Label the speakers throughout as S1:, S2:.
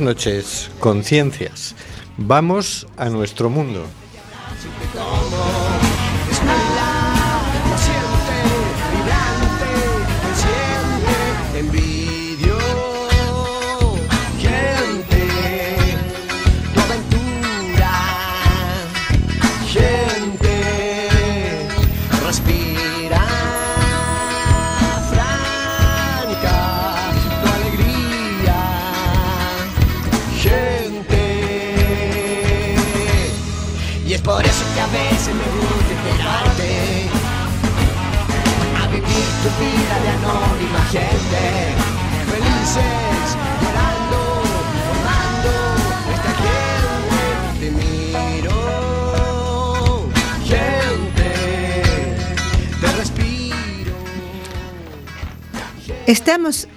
S1: Noches, conciencias. Vamos a nuestro mundo.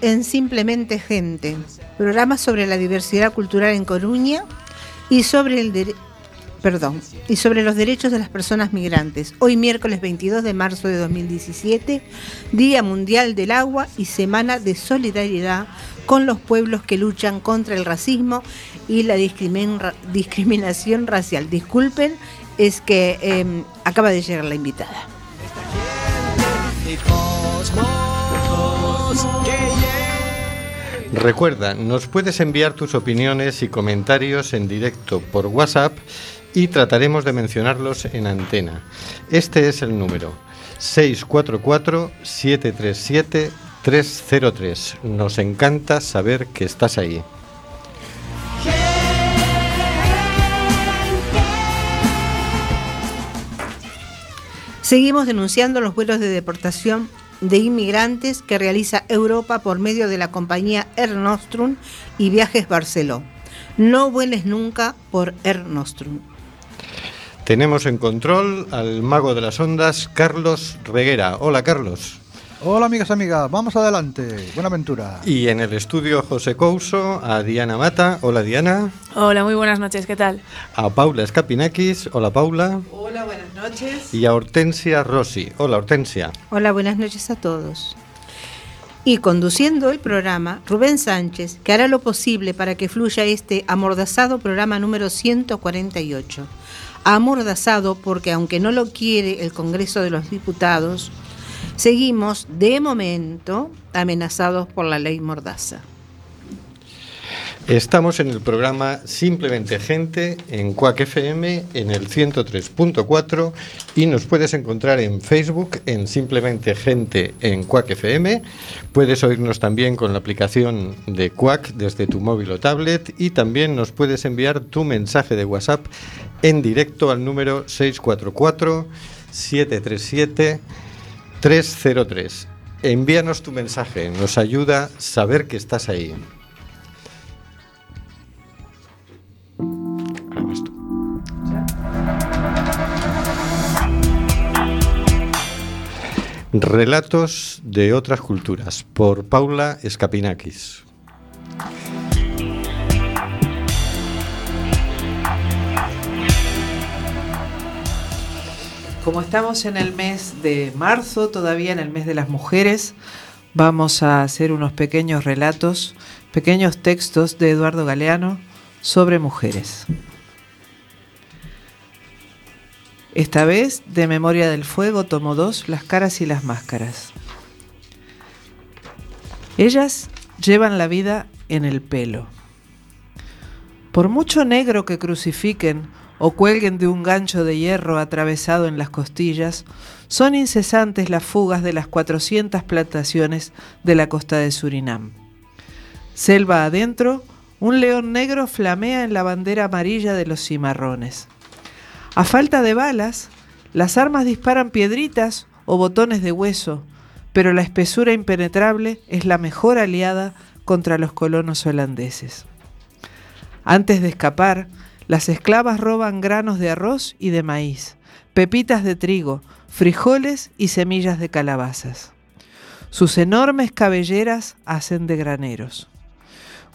S2: En Simplemente Gente, programa sobre la diversidad cultural en Coruña y sobre el perdón, y sobre los derechos de las personas migrantes. Hoy miércoles 22 de marzo de 2017, Día Mundial del Agua y Semana de Solidaridad con los pueblos que luchan contra el racismo y la discriminación racial. Disculpen, es que em, acaba de llegar la invitada.
S1: Recuerda, nos puedes enviar tus opiniones y comentarios en directo por WhatsApp y trataremos de mencionarlos en antena. Este es el número 644-737-303. Nos encanta saber que estás ahí.
S2: Seguimos denunciando los vuelos de deportación de inmigrantes que realiza Europa por medio de la compañía Air Nostrum y Viajes Barceló. No vueles nunca por Air Nostrum.
S1: Tenemos en control al mago de las ondas, Carlos Reguera. Hola, Carlos.
S3: Hola amigas, amigas, vamos adelante, buena aventura.
S1: Y en el estudio José Couso, a Diana Mata. Hola Diana.
S4: Hola, muy buenas noches, ¿qué tal?
S1: A Paula Escapinakis. Hola Paula.
S5: Hola, buenas noches.
S1: Y a Hortensia Rossi. Hola Hortensia.
S2: Hola, buenas noches a todos. Y conduciendo el programa, Rubén Sánchez, que hará lo posible para que fluya este amordazado programa número 148. Amordazado porque aunque no lo quiere el Congreso de los Diputados, Seguimos, de momento, amenazados por la ley Mordaza.
S1: Estamos en el programa Simplemente Gente en Cuac FM en el 103.4 y nos puedes encontrar en Facebook en Simplemente Gente en Cuac FM. Puedes oírnos también con la aplicación de Cuac desde tu móvil o tablet y también nos puedes enviar tu mensaje de WhatsApp en directo al número 644 737 303. Envíanos tu mensaje, nos ayuda saber que estás ahí. Relatos de otras culturas por Paula Escapinakis.
S5: Como estamos en el mes de marzo, todavía en el mes de las mujeres, vamos a hacer unos pequeños relatos, pequeños textos de Eduardo Galeano sobre mujeres. Esta vez, de Memoria del Fuego, tomo dos, las caras y las máscaras. Ellas llevan la vida en el pelo. Por mucho negro que crucifiquen o cuelguen de un gancho de hierro atravesado en las costillas, son incesantes las fugas de las 400 plantaciones de la costa de Surinam. Selva adentro, un león negro flamea en la bandera amarilla de los cimarrones. A falta de balas, las armas disparan piedritas o botones de hueso, pero la espesura impenetrable es la mejor aliada contra los colonos holandeses. Antes de escapar, las esclavas roban granos de arroz y de maíz, pepitas de trigo, frijoles y semillas de calabazas. Sus enormes cabelleras hacen de graneros.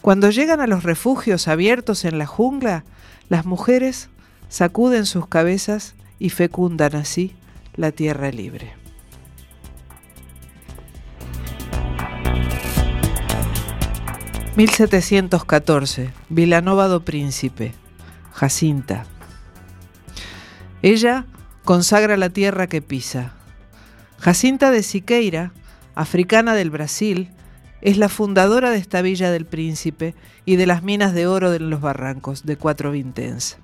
S5: Cuando llegan a los refugios abiertos en la jungla, las mujeres sacuden sus cabezas y fecundan así la tierra libre. 1714, Vilanova do Príncipe, Jacinta. Ella consagra la tierra que pisa. Jacinta de Siqueira, africana del Brasil, es la fundadora de esta villa del Príncipe y de las minas de oro de los barrancos de Cuatro Vinténs.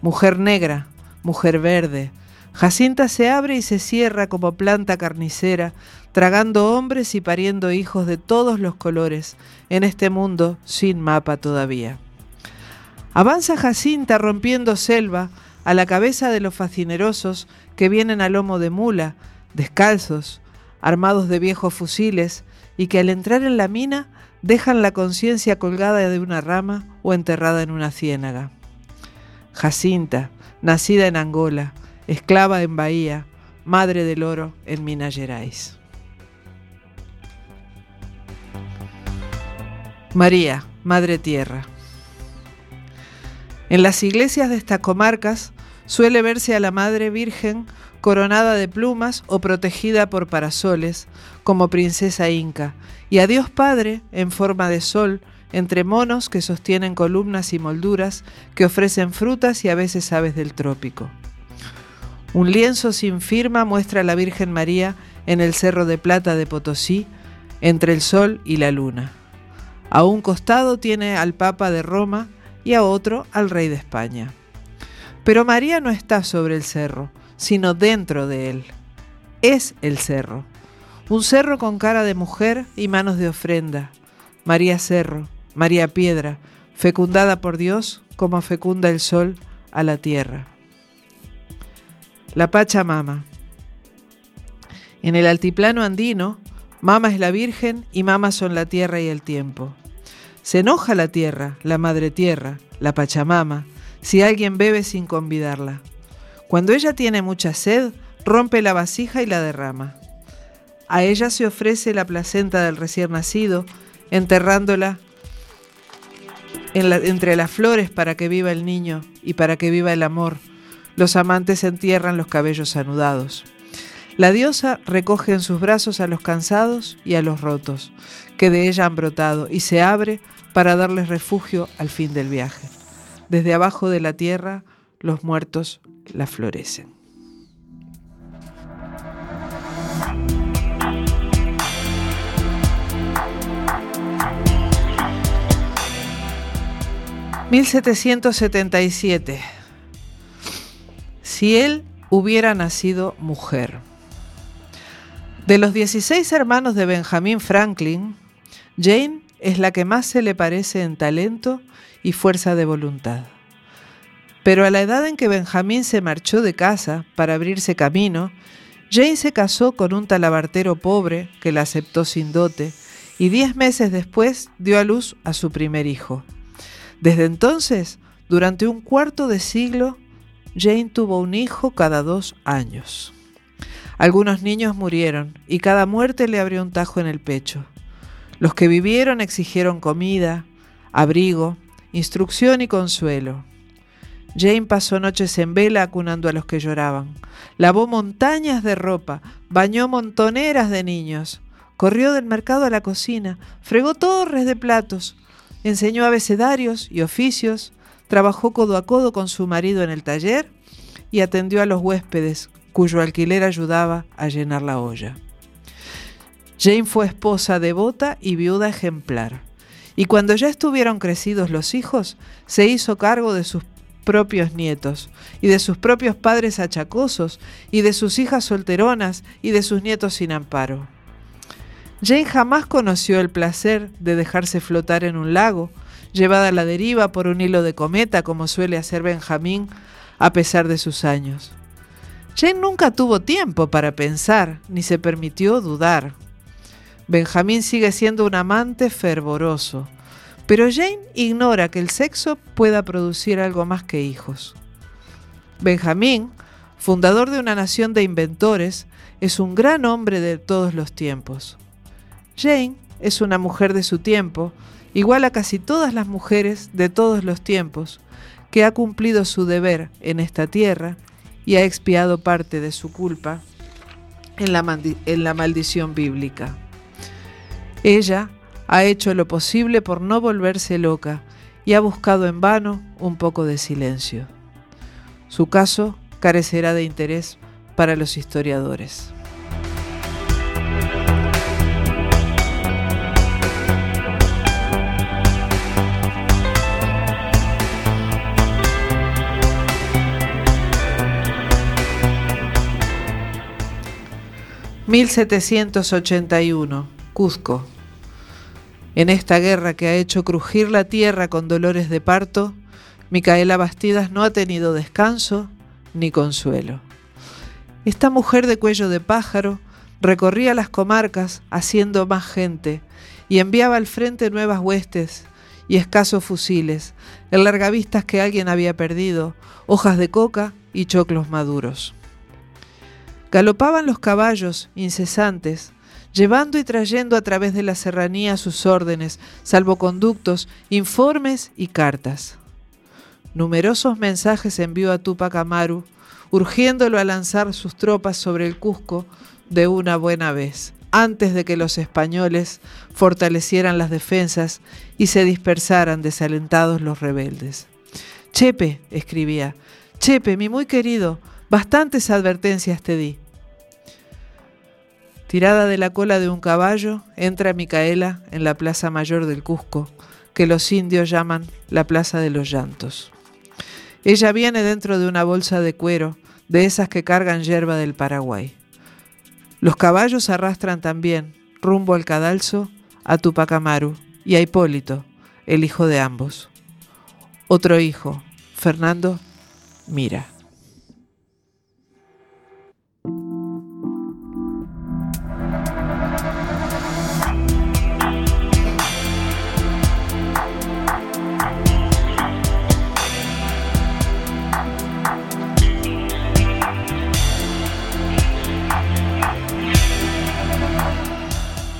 S5: Mujer negra, mujer verde, Jacinta se abre y se cierra como planta carnicera, tragando hombres y pariendo hijos de todos los colores en este mundo sin mapa todavía. Avanza Jacinta rompiendo selva a la cabeza de los fascinerosos que vienen a lomo de mula, descalzos, armados de viejos fusiles, y que al entrar en la mina dejan la conciencia colgada de una rama o enterrada en una ciénaga. Jacinta, nacida en Angola, esclava en Bahía, madre del oro en Minas Gerais. María, Madre Tierra. En las iglesias de estas comarcas suele verse a la Madre Virgen coronada de plumas o protegida por parasoles, como princesa inca, y a Dios Padre en forma de sol, entre monos que sostienen columnas y molduras que ofrecen frutas y a veces aves del trópico. Un lienzo sin firma muestra a la Virgen María en el Cerro de Plata de Potosí, entre el sol y la luna. A un costado tiene al Papa de Roma y a otro al Rey de España. Pero María no está sobre el cerro, sino dentro de él. Es el cerro. Un cerro con cara de mujer y manos de ofrenda. María Cerro, María Piedra, fecundada por Dios como fecunda el sol a la tierra. La Pachamama. En el altiplano andino, Mama es la Virgen y Mama son la tierra y el tiempo. Se enoja la tierra, la madre tierra, la Pachamama, si alguien bebe sin convidarla. Cuando ella tiene mucha sed, rompe la vasija y la derrama. A ella se ofrece la placenta del recién nacido, enterrándola entre las flores para que viva el niño y para que viva el amor. Los amantes entierran los cabellos anudados. La diosa recoge en sus brazos a los cansados y a los rotos, que de ella han brotado, y se abre para darles refugio al fin del viaje. Desde abajo de la tierra, los muertos la florecen. ...1777... Si él hubiera nacido mujer... De los 16 hermanos de Benjamin Franklin... Jane es la que más se le parece en talento y fuerza de voluntad. Pero a la edad en que Benjamín se marchó de casa para abrirse camino, Jane se casó con un talabartero pobre que la aceptó sin dote y diez meses después dio a luz a su primer hijo. Desde entonces, durante un cuarto de siglo, Jane tuvo un hijo cada dos años. Algunos niños murieron y cada muerte le abrió un tajo en el pecho. Los que vivieron exigieron comida, abrigo, instrucción y consuelo. Jane pasó noches en vela acunando a los que lloraban. Lavó montañas de ropa, bañó montoneras de niños, corrió del mercado a la cocina, fregó torres de platos, enseñó abecedarios y oficios, trabajó codo a codo con su marido en el taller y atendió a los huéspedes cuyo alquiler ayudaba a llenar la olla. Jane fue esposa devota y viuda ejemplar. Y cuando ya estuvieron crecidos los hijos, se hizo cargo de sus propios nietos, y de sus propios padres achacosos, y de sus hijas solteronas, y de sus nietos sin amparo. Jane jamás conoció el placer de dejarse flotar en un lago, llevada a la deriva por un hilo de cometa, como suele hacer Benjamín, a pesar de sus años. Jane nunca tuvo tiempo para pensar, ni se permitió dudar. Benjamín sigue siendo un amante fervoroso, pero Jane ignora que el sexo pueda producir algo más que hijos. Benjamín, fundador de una nación de inventores, es un gran hombre de todos los tiempos. Jane es una mujer de su tiempo, igual a casi todas las mujeres de todos los tiempos, que ha cumplido su deber en esta tierra y ha expiado parte de su culpa en la, en la maldición bíblica. Ella Ha hecho lo posible por no volverse loca y ha buscado en vano un poco de silencio. Su caso carecerá de interés para los historiadores. 1781, Cuzco. En esta guerra que ha hecho crujir la tierra con dolores de parto, Micaela Bastidas no ha tenido descanso ni consuelo. Esta mujer de cuello de pájaro recorría las comarcas haciendo más gente y enviaba al frente nuevas huestes y escasos fusiles, en largavistas que alguien había perdido, hojas de coca y choclos maduros. Galopaban los caballos, incesantes, llevando y trayendo a través de la serranía sus órdenes, salvoconductos, informes y cartas. Numerosos mensajes envió a Tupac Amaru, urgiéndolo a lanzar sus tropas sobre el Cusco de una buena vez, antes de que los españoles fortalecieran las defensas y se dispersaran desalentados los rebeldes. Chepe, escribía, Chepe, mi muy querido, Bastantes advertencias te di. Tirada de la cola de un caballo, entra Micaela en la plaza mayor del Cusco, que los indios llaman la Plaza de los Llantos. Ella viene dentro de una bolsa de cuero, de esas que cargan hierba del Paraguay. Los caballos arrastran también, rumbo al cadalso, a Tupac Amaru y a Hipólito, el hijo de ambos. Otro hijo, Fernando, mira.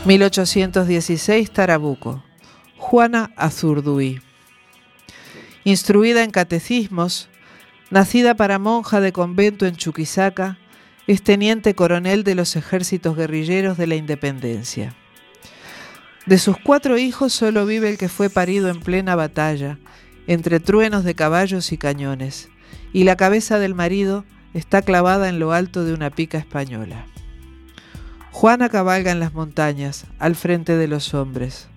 S5: 1816 Tarabuco. Juana Azurduy. Instruida en catecismos, nacida para monja de convento en Chuquisaca, es teniente coronel de los ejércitos guerrilleros de la independencia. De sus cuatro hijos solo vive el que fue parido en plena batalla, entre truenos de caballos y cañones, y la cabeza del marido está clavada en lo alto de una pica española. Juana cabalga en las montañas, al frente de los hombres.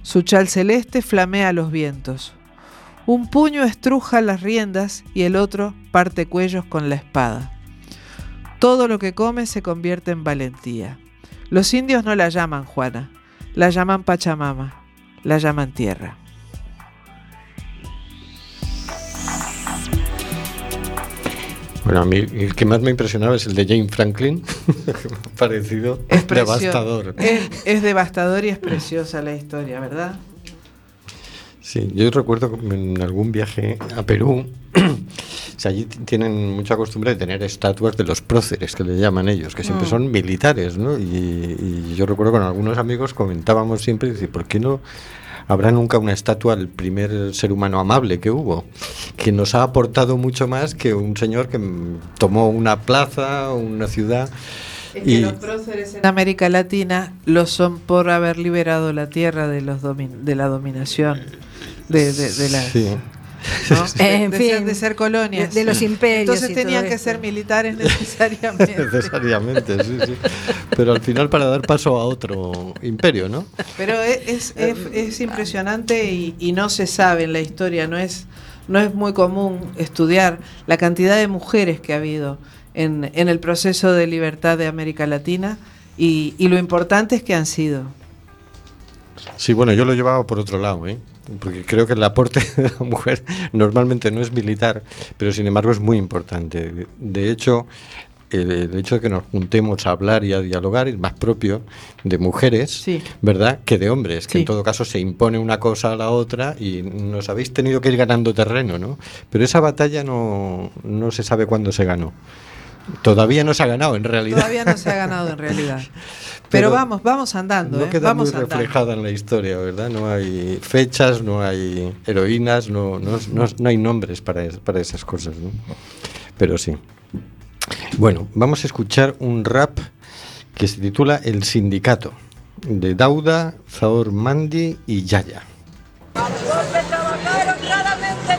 S5: Su chal celeste flamea los vientos. Un puño estruja las riendas y el otro parte cuellos con la espada. Todo lo que come se convierte en valentía. Los indios no la llaman Juana, la llaman Pachamama, la llaman tierra.
S1: Bueno, a mí el que más me impresionaba es el de Jane Franklin, parecido
S5: es
S1: devastador.
S5: Es, devastador y es preciosa la historia, ¿verdad?
S1: Sí, yo recuerdo en algún viaje a Perú, allí tienen mucha costumbre de tener estatuas de los próceres, que le llaman ellos, que siempre mm. son militares, ¿no? Y, yo recuerdo con algunos amigos comentábamos siempre, ¿por qué no habrá nunca una estatua al primer ser humano amable que hubo, que nos ha aportado mucho más que un señor que tomó una plaza, una ciudad.
S5: Y los próceres en América Latina lo son por haber liberado la tierra de, los de la dominación de, de, la, en de, fin, ser, de ser colonias.
S2: De, los imperios.
S5: Entonces tenían que ser militares necesariamente.
S1: necesariamente, sí, sí. Pero al final para dar paso a otro imperio, ¿no?
S5: Pero es, es, es impresionante y, y, no se sabe en la historia, no es, no es muy común estudiar la cantidad de mujeres que ha habido en, en el proceso de libertad de América Latina y, y lo importante es que han sido.
S1: Sí, bueno, yo lo llevaba por otro lado, ¿eh? porque creo que el aporte de la mujer normalmente no es militar, pero sin embargo es muy importante. De hecho, el, hecho de que nos juntemos a hablar y a dialogar es más propio de mujeres, ¿verdad?, que de hombres, que en todo caso se impone una cosa a la otra y nos habéis tenido que ir ganando terreno, ¿no? Pero esa batalla no, no se sabe cuándo se ganó. Todavía no se ha ganado en realidad.
S5: Todavía no se ha ganado en realidad. Pero, vamos, vamos andando.
S1: No
S5: ¿eh?
S1: queda
S5: vamos
S1: muy reflejada en la historia, ¿verdad? No hay fechas, no hay heroínas, no, no, no, hay nombres para, para esas cosas, ¿no? Pero sí. Bueno, vamos a escuchar un rap que se titula El Sindicato. de Dauda, Zahor Mandi y Yaya.
S6: Honradamente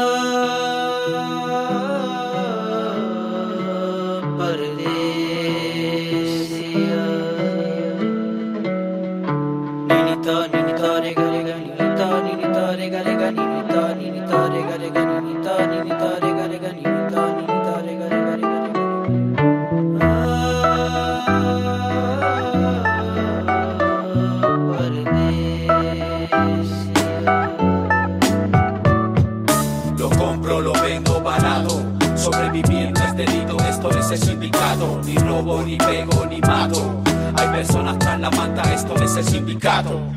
S7: manta, esto no es el sindicato.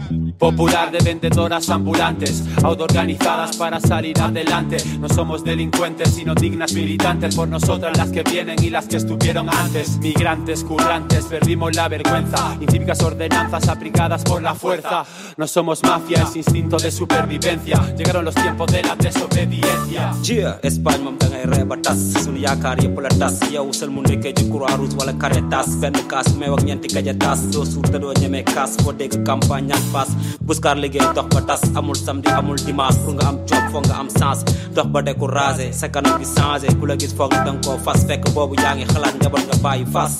S7: Popular de vendedoras ambulantes, autoorganizadas para salir adelante. No somos delincuentes, sino dignas militantes. Por nosotras las que vienen y las que estuvieron antes. Migrantes, currantes, perdimos la vergüenza. Incívicas ordenanzas aplicadas por la fuerza. No somos mafia, es instinto de supervivencia. Llegaron los tiempos de la desobediencia.
S8: Jia Espagne moom da ngay ree ba tas sunu yaakaar yëpp la tas yow sel mu nekkee ci croix rouge wala caritas benn kaas meew ak ñeenti gaja tas doo suur te doo ñemee kaas foo dégg campagne ñaan paas buskar liggéey dox ba tas amul samedi amul dimanche pour nga am job foog nga am sens dox ba découragé sa kanam gi changé ku la gis foog ni danga koo fas fekk boobu yaa ngi xalaat njaboot nga bàyyi fas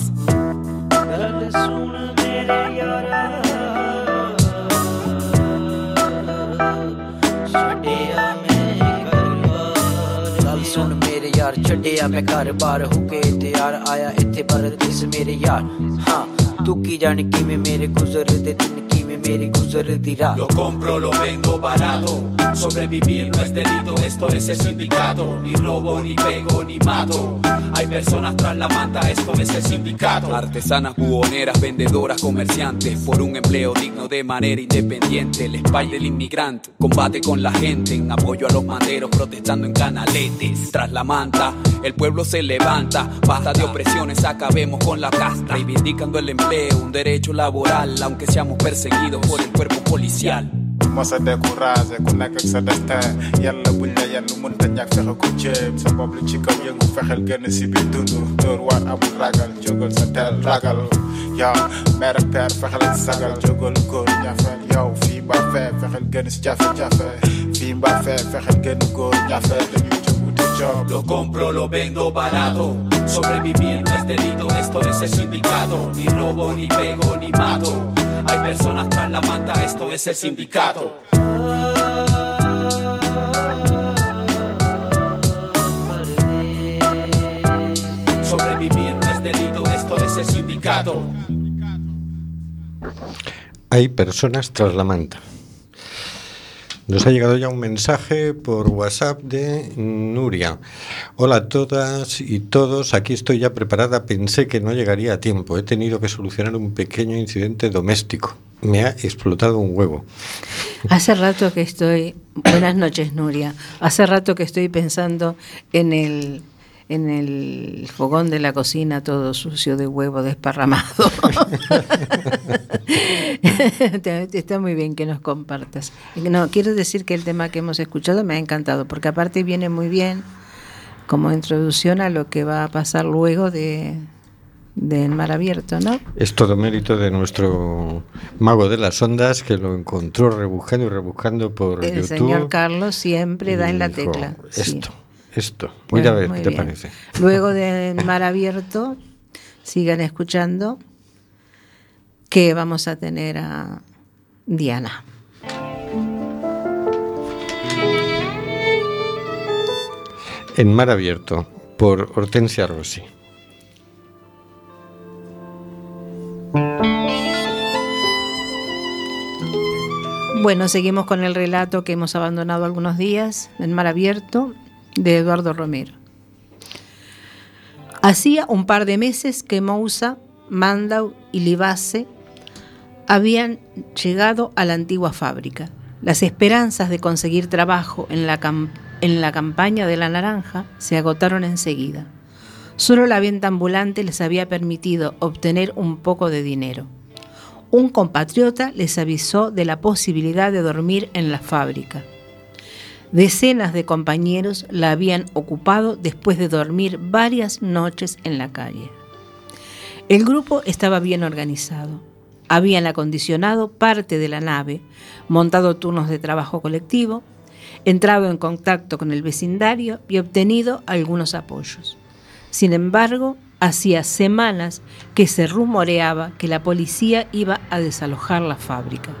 S9: ਗੱਲ ਸੁਣ ਮੇਰੇ ਯਾਰ ਛੱਡਿਆ ਮੈਂ ਘਰ ਬਾਰ ਹੋ ਕੇ ਤੇ ਯਾਰ ਆਇਆ ਇੱਥੇ ਪਰਦੇਸ ਮੇਰੇ ਯਾਰ ਹਾਂ ਤੂੰ ਕੀ ਜਾਣ ਕਿਵੇਂ ਮੇਰੇ ਗੁਜ਼ਰਦੇ ਦਿਨ ਕਿਵੇਂ American se retira.
S7: Lo compro, lo vengo barato. Sobrevivir no es delito, esto es el sindicato. Ni robo, ni pego, ni mato. Hay personas tras la manta, esto es el sindicato.
S10: Artesanas, buhoneras, vendedoras, comerciantes. Por un empleo digno de manera independiente. El spy del inmigrante, combate con la gente. En apoyo a los manderos, protestando en canaletes. Tras la manta, el pueblo se levanta. Basta de opresiones, acabemos con la casta. Reivindicando el empleo, un derecho laboral, aunque seamos perseguidos por el cuerpo policial.
S11: découragé ku nekk ak sa destin yàlla buñ la yenn ñàkk fexe ko jéem sa bopp lu ci kaw yëngu fexeel gën si biir dund dóor waar amul ragal. Jógal sa teel ragal. Yow mère ak père fexeel ak sagal jógal góor ñafeel yow fii mbaa fee fexeel gën si jafe-jafe fii mbaa fee fexeel gën góor ñafeel dañuy jóg wuti job.
S7: Lo compro, lo vendo barato. Sobrevivir no es delito, esto es el. Ni robo, ni pego, ni mato. Hay personas tras la manta, esto es el sindicato. Sobrevivir no es delito, esto es el sindicato.
S1: Hay personas tras la manta. Nos ha llegado ya un mensaje por WhatsApp de Nuria. Hola a todas y todos, aquí estoy ya preparada. Pensé que no llegaría a tiempo. He tenido que solucionar un pequeño incidente doméstico. Me ha explotado un huevo.
S2: Hace rato que estoy. Buenas noches, Nuria. Hace rato que estoy pensando en el en el fogón de la cocina todo sucio de huevo desparramado. Está muy bien que nos compartas. No, quiero decir que el tema que hemos escuchado me ha encantado, porque aparte viene muy bien como introducción a lo que va a pasar luego de del mar abierto, ¿no?
S1: Es todo mérito de nuestro mago de las ondas que lo encontró rebuscando y rebuscando por
S2: El
S1: YouTube.
S2: señor Carlos siempre da en la
S1: dijo,
S2: tecla. sí.
S1: Esto, esto. Voy a ver qué te
S2: bien.
S1: parece.
S2: Luego de Mar Abierto, sigan escuchando que vamos a tener a Diana.
S1: En Mar Abierto, por Hortensia Rossi.
S2: Bueno, seguimos con el relato que hemos abandonado algunos días en Mar Abierto de Eduardo Romero. Hacía un par de meses que Mousa, Mandau y Libace habían llegado a la antigua fábrica. Las esperanzas de conseguir trabajo en la, en la campaña de la naranja se agotaron enseguida. Solo la venta ambulante les había permitido obtener un poco de dinero. Un compatriota les avisó de la posibilidad de dormir en la fábrica. Decenas de compañeros la habían ocupado después de dormir varias noches en la calle. El grupo estaba bien organizado. Habían acondicionado parte de la nave, montado turnos de trabajo colectivo, entrado en contacto con el vecindario y obtenido algunos apoyos. Sin embargo, hacía semanas que se rumoreaba que la policía iba a desalojar la fábrica.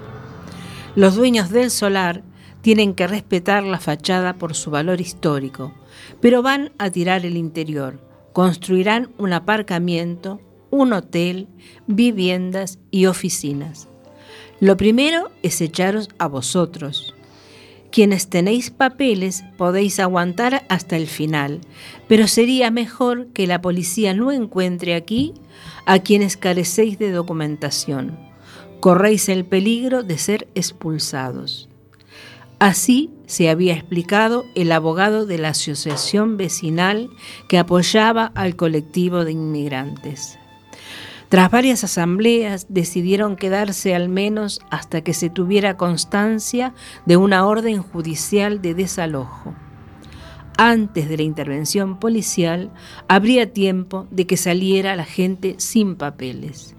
S2: Los dueños del solar tienen que respetar la fachada por su valor histórico, pero van a tirar el interior. Construirán un aparcamiento, un hotel, viviendas y oficinas. Lo primero es echaros a vosotros. Quienes tenéis papeles podéis aguantar hasta el final, pero sería mejor que la policía no encuentre aquí a quienes carecéis de documentación. Corréis el peligro de ser expulsados. Así se había explicado el abogado de la asociación vecinal que apoyaba al colectivo de inmigrantes. Tras varias asambleas decidieron quedarse al menos hasta que se tuviera constancia de una orden judicial de desalojo. Antes de la intervención policial habría tiempo de que saliera la gente sin papeles.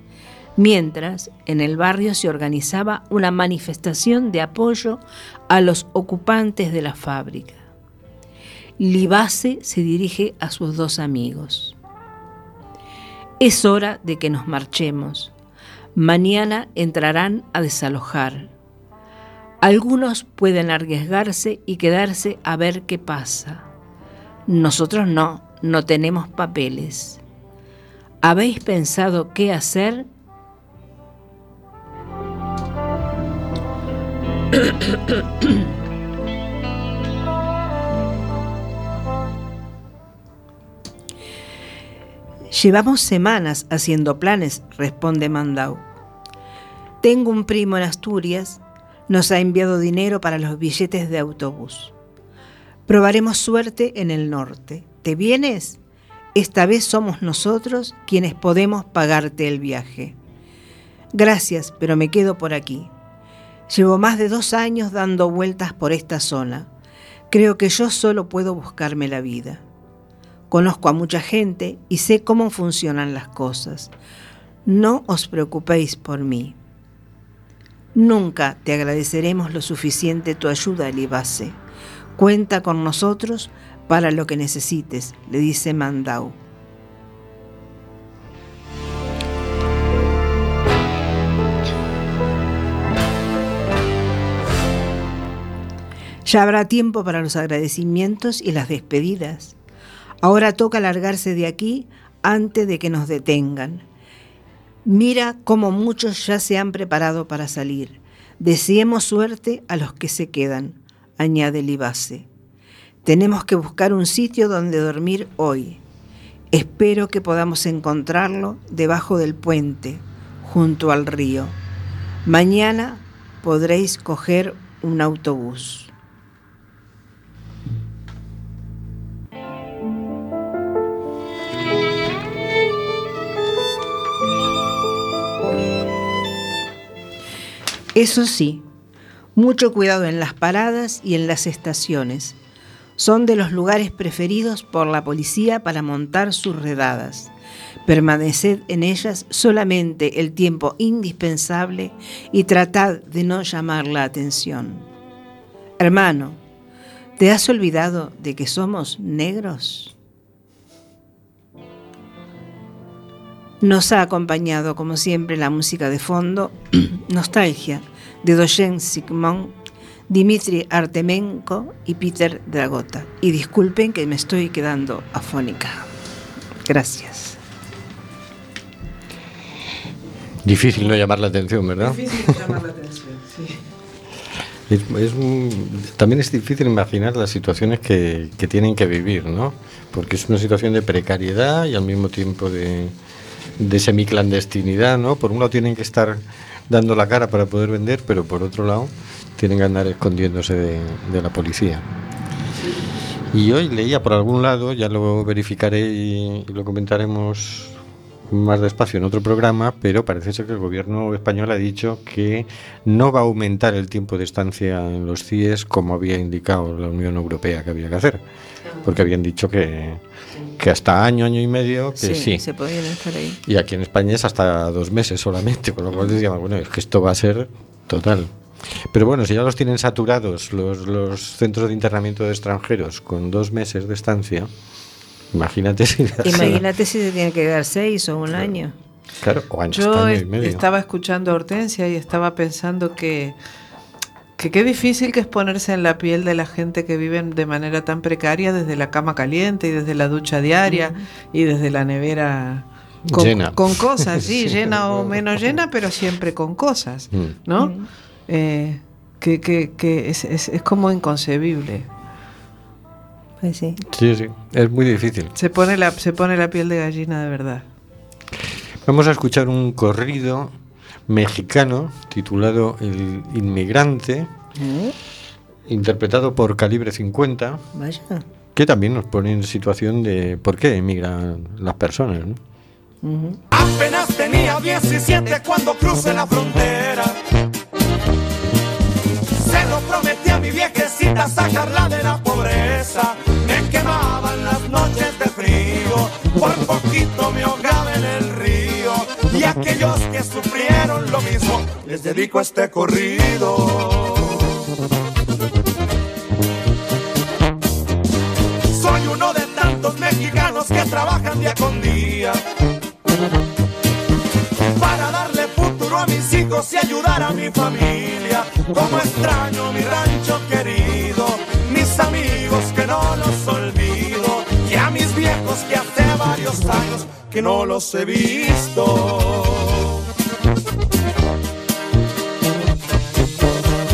S2: Mientras, en el barrio se organizaba una manifestación de apoyo a los ocupantes de la fábrica. Libase se dirige a sus dos amigos. Es hora de que nos marchemos. Mañana entrarán a desalojar. Algunos pueden arriesgarse y quedarse a ver qué pasa. Nosotros no, no tenemos papeles. ¿Habéis pensado qué hacer? Llevamos semanas haciendo planes, responde Mandau. Tengo un primo en Asturias, nos ha enviado dinero para los billetes de autobús. Probaremos suerte en el norte. ¿Te vienes? Esta vez somos nosotros quienes podemos pagarte el viaje. Gracias, pero me quedo por aquí. Llevo más de dos años dando vueltas por esta zona. Creo que yo solo puedo buscarme la vida. Conozco a mucha gente y sé cómo funcionan las cosas. No os preocupéis por mí. Nunca te agradeceremos lo suficiente tu ayuda, Libase. Cuenta con nosotros para lo que necesites, le dice Mandau. Ya habrá tiempo para los agradecimientos y las despedidas. Ahora toca largarse de aquí antes de que nos detengan. Mira cómo muchos ya se han preparado para salir. Deseemos suerte a los que se quedan, añade Libase. Tenemos que buscar un sitio donde dormir hoy. Espero que podamos encontrarlo debajo del puente, junto al río. Mañana podréis coger un autobús. Eso sí, mucho cuidado en las paradas y en las estaciones. Son de los lugares preferidos por la policía para montar sus redadas. Permaneced en ellas solamente el tiempo indispensable y tratad de no llamar la atención. Hermano, ¿te has olvidado de que somos negros? Nos ha acompañado, como siempre, la música de fondo, Nostalgia, de Dojen Sigmund, Dimitri Artemenko y Peter Dragota. Y disculpen que me estoy quedando afónica. Gracias.
S1: Difícil no llamar la atención, ¿verdad?
S5: Difícil llamar la atención, sí.
S1: Es, es un- también es difícil imaginar las situaciones que, que tienen que vivir, ¿no? Porque es una situación de precariedad y al mismo tiempo de, de semiclandestinidad, ¿no? Por un lado tienen que estar dando la cara para poder vender, pero por otro lado tienen que andar escondiéndose de, la policía. Y hoy leía por algún lado, ya lo verificaré y, y lo comentaremos más despacio en otro programa, pero parece ser que el gobierno español ha dicho que no va a aumentar el tiempo de estancia en los CIES como había indicado la Unión Europea que había que hacer, porque habían dicho que, que hasta año, año y medio, que sí.
S2: se podían estar ahí.
S1: Y aquí en España es hasta dos meses solamente, con lo cual decíamos, bueno, es que esto va a ser total. Pero bueno, si ya los tienen saturados los, los centros de internamiento de extranjeros con dos meses de estancia, imagínate si...
S2: Imagínate si se tiene que quedar seis o un año.
S1: Claro, o hasta
S5: Yo
S1: año y medio.
S5: estaba escuchando a Hortensia y estaba pensando que, que qué difícil que es ponerse en la piel de la gente que vive de manera tan precaria desde la cama caliente y desde la ducha diaria y desde la nevera con,
S1: Llena.
S5: con cosas, sí,
S1: Sí.
S5: llena o menos llena, pero siempre con cosas,
S1: Mm.
S5: ¿no? Eh, que que, que es, es, es como inconcebible.
S2: Pues sí.
S1: Sí, sí, es muy difícil.
S5: Se pone la, se pone la piel de gallina de verdad.
S1: Vamos a escuchar un corrido mexicano titulado El inmigrante, interpretado por Calibre 50,
S2: Vaya.
S1: que también nos pone en situación de por qué emigran las personas. ¿no?
S7: Apenas tenía 17 cuando crucé la frontera. Se lo prometí a mi viejecita sacarla de la pobreza. Me quemaban las noches de frío, por poquito me aquellos que sufrieron lo mismo, les dedico este corrido. Soy uno de tantos mexicanos que trabajan día con día para darle futuro a mis hijos y ayudar a mi familia. Como extraño mi rancho querido, mis amigos que no los olvido que hace varios años que no los he visto.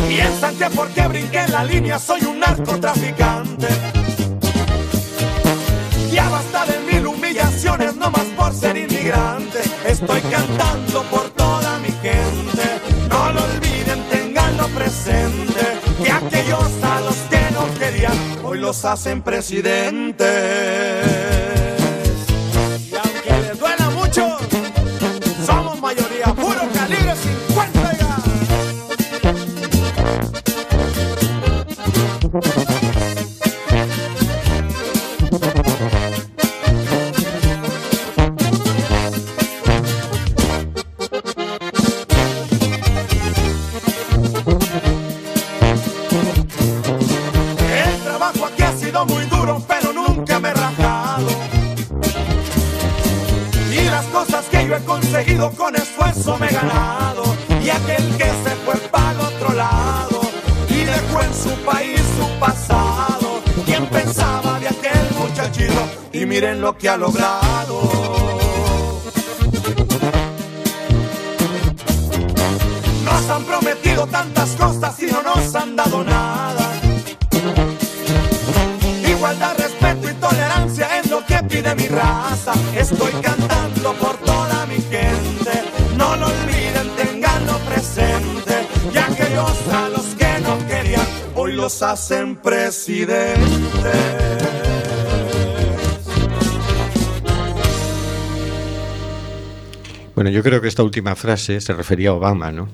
S7: Piensan que porque brinqué en la línea soy un narcotraficante. Ya basta de mil humillaciones, no más por ser inmigrante. Estoy cantando por toda mi gente. No lo olviden, tenganlo presente. Que aquellos a los que no querían, hoy los hacen presidentes. Ha logrado. Nos han prometido tantas cosas y no nos han dado nada. Igualdad, respeto y tolerancia es lo que pide mi raza. Estoy cantando por toda mi gente. No lo olviden, tenganlo presente. Y aquellos a los que no querían, hoy los hacen presidentes.
S1: Yo creo que esta última frase se refería a Obama, ¿no?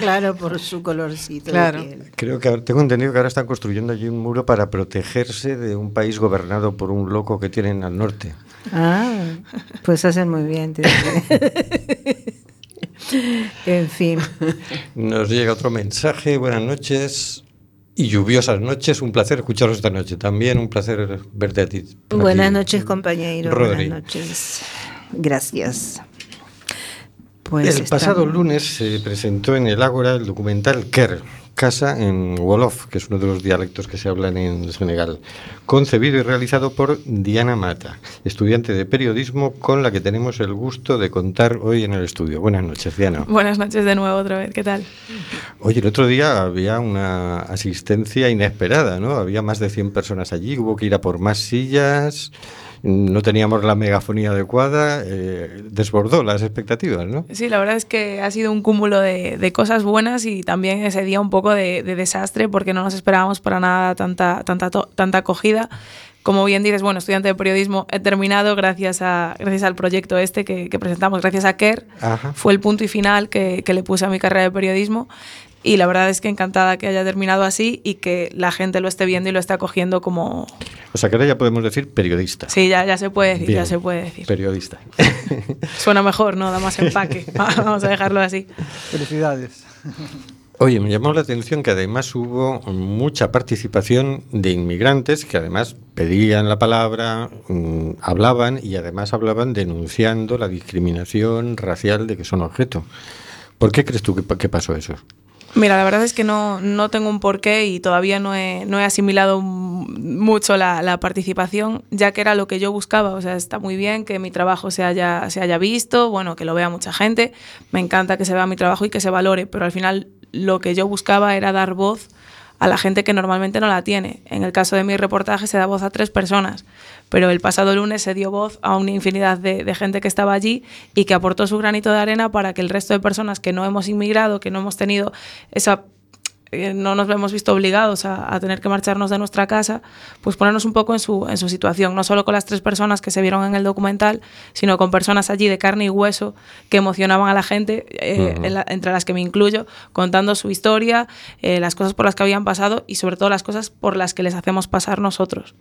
S2: claro, por su colorcito. de
S5: Claro.
S2: piel.
S1: Creo que ahora- tengo entendido que ahora están construyendo allí un muro para protegerse de un país gobernado por un loco que tienen al norte.
S2: Ah, pues hacen muy bien. en fin.
S1: Nos llega otro mensaje. Buenas noches y lluviosas noches. Un placer escucharos esta noche. También un placer verte a ti.
S2: Buenas
S1: aquí.
S2: noches, compañero.
S1: Rodri.
S2: Buenas noches. Gracias. Pues
S1: el pasado lunes se presentó en el Ágora el documental Ker, Casa en Wolof, que es uno de los dialectos que se hablan en Senegal, concebido y realizado por Diana Mata, estudiante de periodismo con la que tenemos el gusto de contar hoy en el estudio. Buenas noches, Diana.
S4: Buenas noches de nuevo otra vez, ¿qué tal?
S1: Oye, el otro día había una asistencia inesperada, ¿no? Había más de 100 personas allí, hubo que ir a por más sillas. No teníamos la megafonía adecuada, eh, desbordó las expectativas, ¿no?
S4: Sí, la verdad es que ha sido un cúmulo de, de cosas buenas y también ese día un poco de, de, desastre porque no nos esperábamos para nada tanta, tanta, tanta acogida como bien dices, bueno, estudiante de periodismo, he terminado gracias, a, gracias al proyecto este que, que presentamos, gracias a KER. Ajá. Fue el punto y final que, que, le puse a mi carrera de periodismo. Y la verdad es que encantada que haya terminado así y que la gente lo esté viendo y lo esté acogiendo como...
S1: O sea, que ahora ya podemos decir periodista.
S4: Sí, ya, ya se puede decir, Bien. ya se puede decir.
S1: Periodista.
S4: Suena mejor, ¿no? Da más empaque. Vamos a dejarlo así.
S3: Felicidades.
S1: Oye, me llamó la atención que además hubo mucha participación de inmigrantes que además pedían la palabra, mmm, hablaban y además hablaban denunciando la discriminación racial de que son objeto. ¿Por qué crees tú que, que pasó eso?
S4: Mira, la verdad es que no, no tengo un porqué y todavía no he, no he asimilado mucho la, la, participación, ya que era lo que yo buscaba. O sea, está muy bien que mi trabajo se haya, se haya visto, bueno, que lo vea mucha gente. Me encanta que se vea mi trabajo y que se valore, pero al final lo que yo buscaba era dar voz a la gente que normalmente no la tiene. En el caso de mi reportaje se da voz a tres personas, pero el pasado lunes se dio voz a una infinidad de, de, gente que estaba allí y que aportó su granito de arena para que el resto de personas que no hemos inmigrado, que no hemos tenido esa eh, no nos hemos visto obligados a, a, tener que marcharnos de nuestra casa, pues ponernos un poco en su, en su situación, no solo con las tres personas que se vieron en el documental, sino con personas allí de carne y hueso que emocionaban a la gente, eh, uh -huh. la, entre las que me incluyo, contando su historia, eh, las cosas por las que habían pasado y sobre todo las cosas por las que les hacemos pasar nosotros.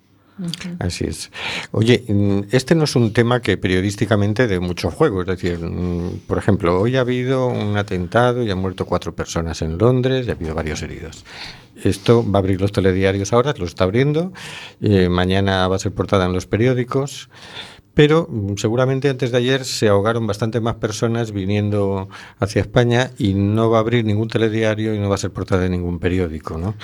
S1: Así es. Oye, mm, este no es un tema que periodísticamente dé mucho juego. Es decir, mm, por ejemplo, hoy ha habido un atentado y han muerto cuatro personas en Londres y ha habido varios heridos. Esto va a abrir los telediarios ahora, lo está abriendo. Eh, mañana va a ser portada en los periódicos. Pero mm, seguramente antes de ayer se ahogaron bastante más personas viniendo hacia España y no va a abrir ningún telediario y no va a ser portada de ningún periódico, ¿no?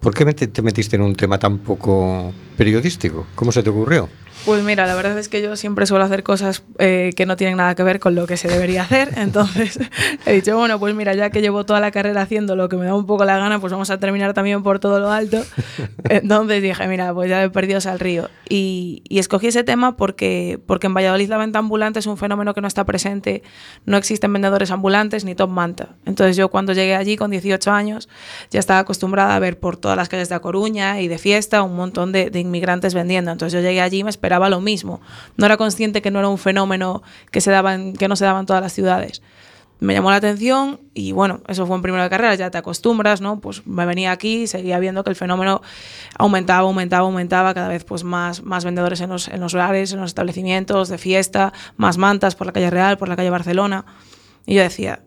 S1: ¿Por qué te metiste en un tema tan poco periodístico? ¿Cómo se te ocurrió?
S4: Pues mira, la verdad es que yo siempre suelo hacer cosas eh, que no tienen nada que ver con lo que se debería hacer. Entonces he dicho, bueno, pues mira, ya que llevo toda la carrera haciendo lo que me da un poco la gana, pues vamos a terminar también por todo lo alto. Entonces dije, mira, pues ya he perdido al río. Y, y, escogí ese tema porque, porque en Valladolid la venta ambulante es un fenómeno que no está presente. No existen vendedores ambulantes ni top manta. Entonces yo cuando llegué allí con 18 años ya estaba acostumbrada a ver por todas las calles de A Coruña y de fiesta un montón de, de inmigrantes vendiendo. Entonces yo llegué allí y me esperaba esperaba lo mismo. No era consciente que no era un fenómeno que, se daba en, que no se daba en todas las ciudades. Me llamó la atención y bueno, eso fue en primero de carrera, ya te acostumbras, ¿no? Pues me venía aquí y seguía viendo que el fenómeno aumentaba, aumentaba, aumentaba, cada vez pues más, más vendedores en los, en los bares, en los establecimientos de fiesta, más mantas por la calle Real, por la calle Barcelona. Y yo decía,